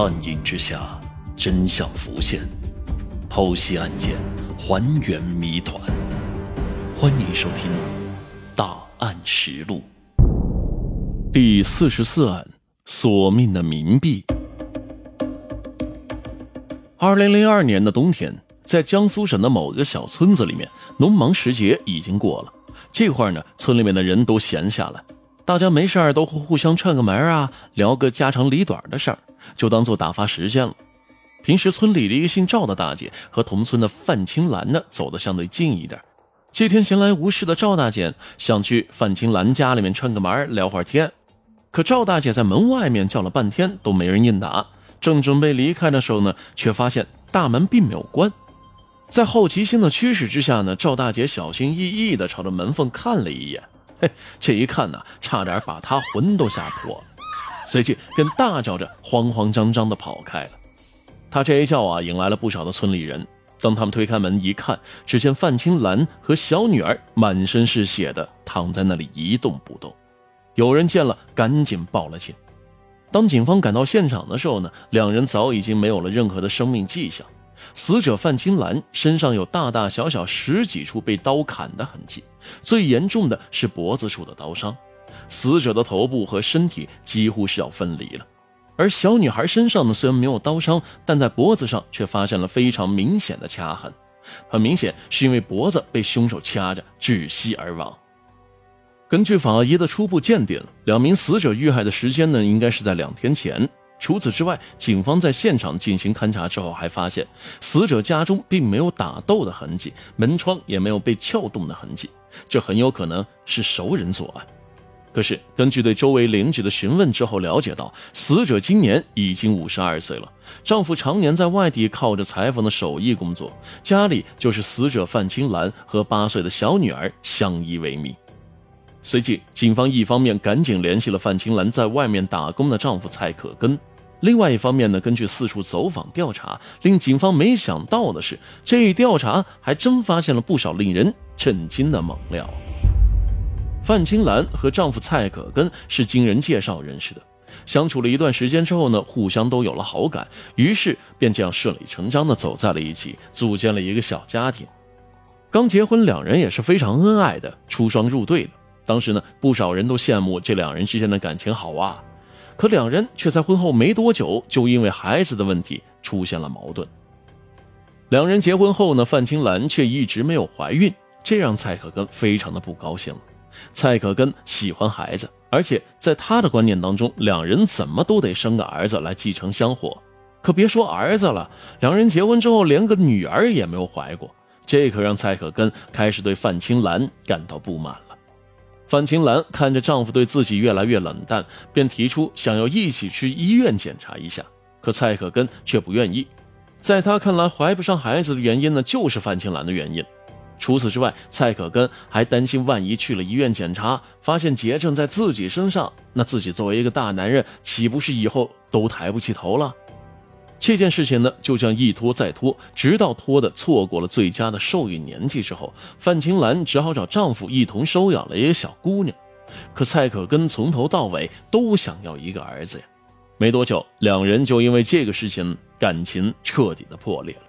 暗影之下，真相浮现，剖析案件，还原谜团。欢迎收听《大案实录》第四十四案：索命的冥币。二零零二年的冬天，在江苏省的某个小村子里面，农忙时节已经过了。这会儿呢，村里面的人都闲下来，大家没事儿都会互相串个门啊，聊个家长里短的事儿。就当做打发时间了。平时村里的一个姓赵的大姐和同村的范青兰呢走得相对近一点。这天闲来无事的赵大姐想去范青兰家里面串个门聊会儿天，可赵大姐在门外面叫了半天都没人应答。正准备离开的时候呢，却发现大门并没有关。在好奇心的驱使之下呢，赵大姐小心翼翼地朝着门缝看了一眼。嘿，这一看呢，差点把他魂都吓破了。随即便大叫着慌慌张张地跑开了。他这一叫啊，引来了不少的村里人。当他们推开门一看，只见范青兰和小女儿满身是血的躺在那里一动不动。有人见了，赶紧报了警。当警方赶到现场的时候呢，两人早已经没有了任何的生命迹象。死者范青兰身上有大大小小十几处被刀砍的痕迹，最严重的是脖子处的刀伤。死者的头部和身体几乎是要分离了，而小女孩身上呢，虽然没有刀伤，但在脖子上却发现了非常明显的掐痕，很明显是因为脖子被凶手掐着窒息而亡。根据法医的初步鉴定，两名死者遇害的时间呢，应该是在两天前。除此之外，警方在现场进行勘查之后，还发现死者家中并没有打斗的痕迹，门窗也没有被撬动的痕迹，这很有可能是熟人作案。可是，根据对周围邻居的询问之后了解到，死者今年已经五十二岁了，丈夫常年在外地靠着裁缝的手艺工作，家里就是死者范青兰和八岁的小女儿相依为命。随即，警方一方面赶紧联系了范青兰在外面打工的丈夫蔡可根，另外一方面呢，根据四处走访调查，令警方没想到的是，这一调查还真发现了不少令人震惊的猛料。范青兰和丈夫蔡可根是经人介绍认识的，相处了一段时间之后呢，互相都有了好感，于是便这样顺理成章的走在了一起，组建了一个小家庭。刚结婚，两人也是非常恩爱的，出双入对的。当时呢，不少人都羡慕这两人之间的感情好啊，可两人却在婚后没多久就因为孩子的问题出现了矛盾。两人结婚后呢，范青兰却一直没有怀孕，这让蔡可根非常的不高兴。蔡可根喜欢孩子，而且在他的观念当中，两人怎么都得生个儿子来继承香火。可别说儿子了，两人结婚之后连个女儿也没有怀过，这可让蔡可根开始对范青兰感到不满了。范青兰看着丈夫对自己越来越冷淡，便提出想要一起去医院检查一下。可蔡可根却不愿意，在他看来，怀不上孩子的原因呢，就是范青兰的原因。除此之外，蔡可根还担心，万一去了医院检查，发现结症在自己身上，那自己作为一个大男人，岂不是以后都抬不起头了？这件事情呢，就这样一拖再拖，直到拖的错过了最佳的受孕年纪之后，范青兰只好找丈夫一同收养了一个小姑娘。可蔡可根从头到尾都想要一个儿子呀，没多久，两人就因为这个事情感情彻底的破裂了。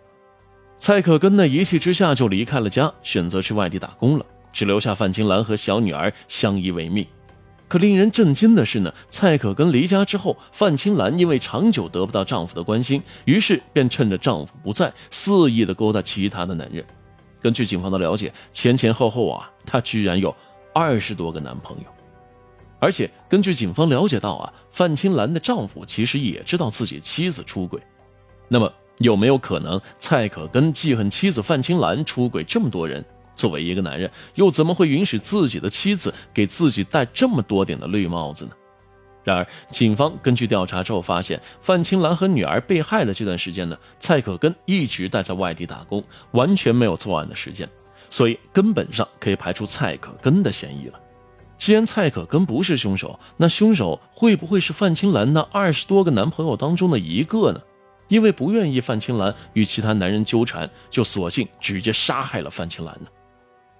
蔡可根呢，一气之下就离开了家，选择去外地打工了，只留下范青兰和小女儿相依为命。可令人震惊的是呢，蔡可根离家之后，范青兰因为长久得不到丈夫的关心，于是便趁着丈夫不在，肆意的勾搭其他的男人。根据警方的了解，前前后后啊，她居然有二十多个男朋友。而且根据警方了解到啊，范青兰的丈夫其实也知道自己妻子出轨，那么。有没有可能蔡可根记恨妻子范青兰出轨这么多人？作为一个男人，又怎么会允许自己的妻子给自己戴这么多顶的绿帽子呢？然而，警方根据调查之后发现，范青兰和女儿被害的这段时间呢，蔡可根一直待在外地打工，完全没有作案的时间，所以根本上可以排除蔡可根的嫌疑了。既然蔡可根不是凶手，那凶手会不会是范青兰那二十多个男朋友当中的一个呢？因为不愿意范青兰与其他男人纠缠，就索性直接杀害了范青兰呢。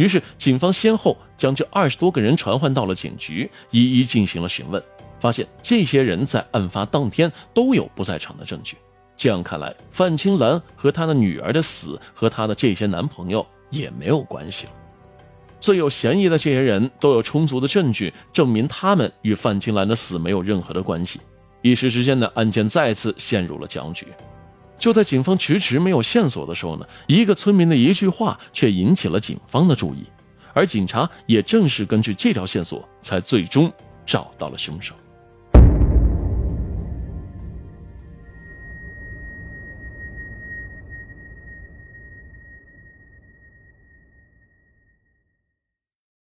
于是，警方先后将这二十多个人传唤到了警局，一一进行了询问。发现这些人在案发当天都有不在场的证据。这样看来，范青兰和她的女儿的死和她的这些男朋友也没有关系了。最有嫌疑的这些人都有充足的证据证明他们与范青兰的死没有任何的关系。一时之间呢，案件再次陷入了僵局。就在警方迟迟没有线索的时候呢，一个村民的一句话却引起了警方的注意，而警察也正是根据这条线索，才最终找到了凶手。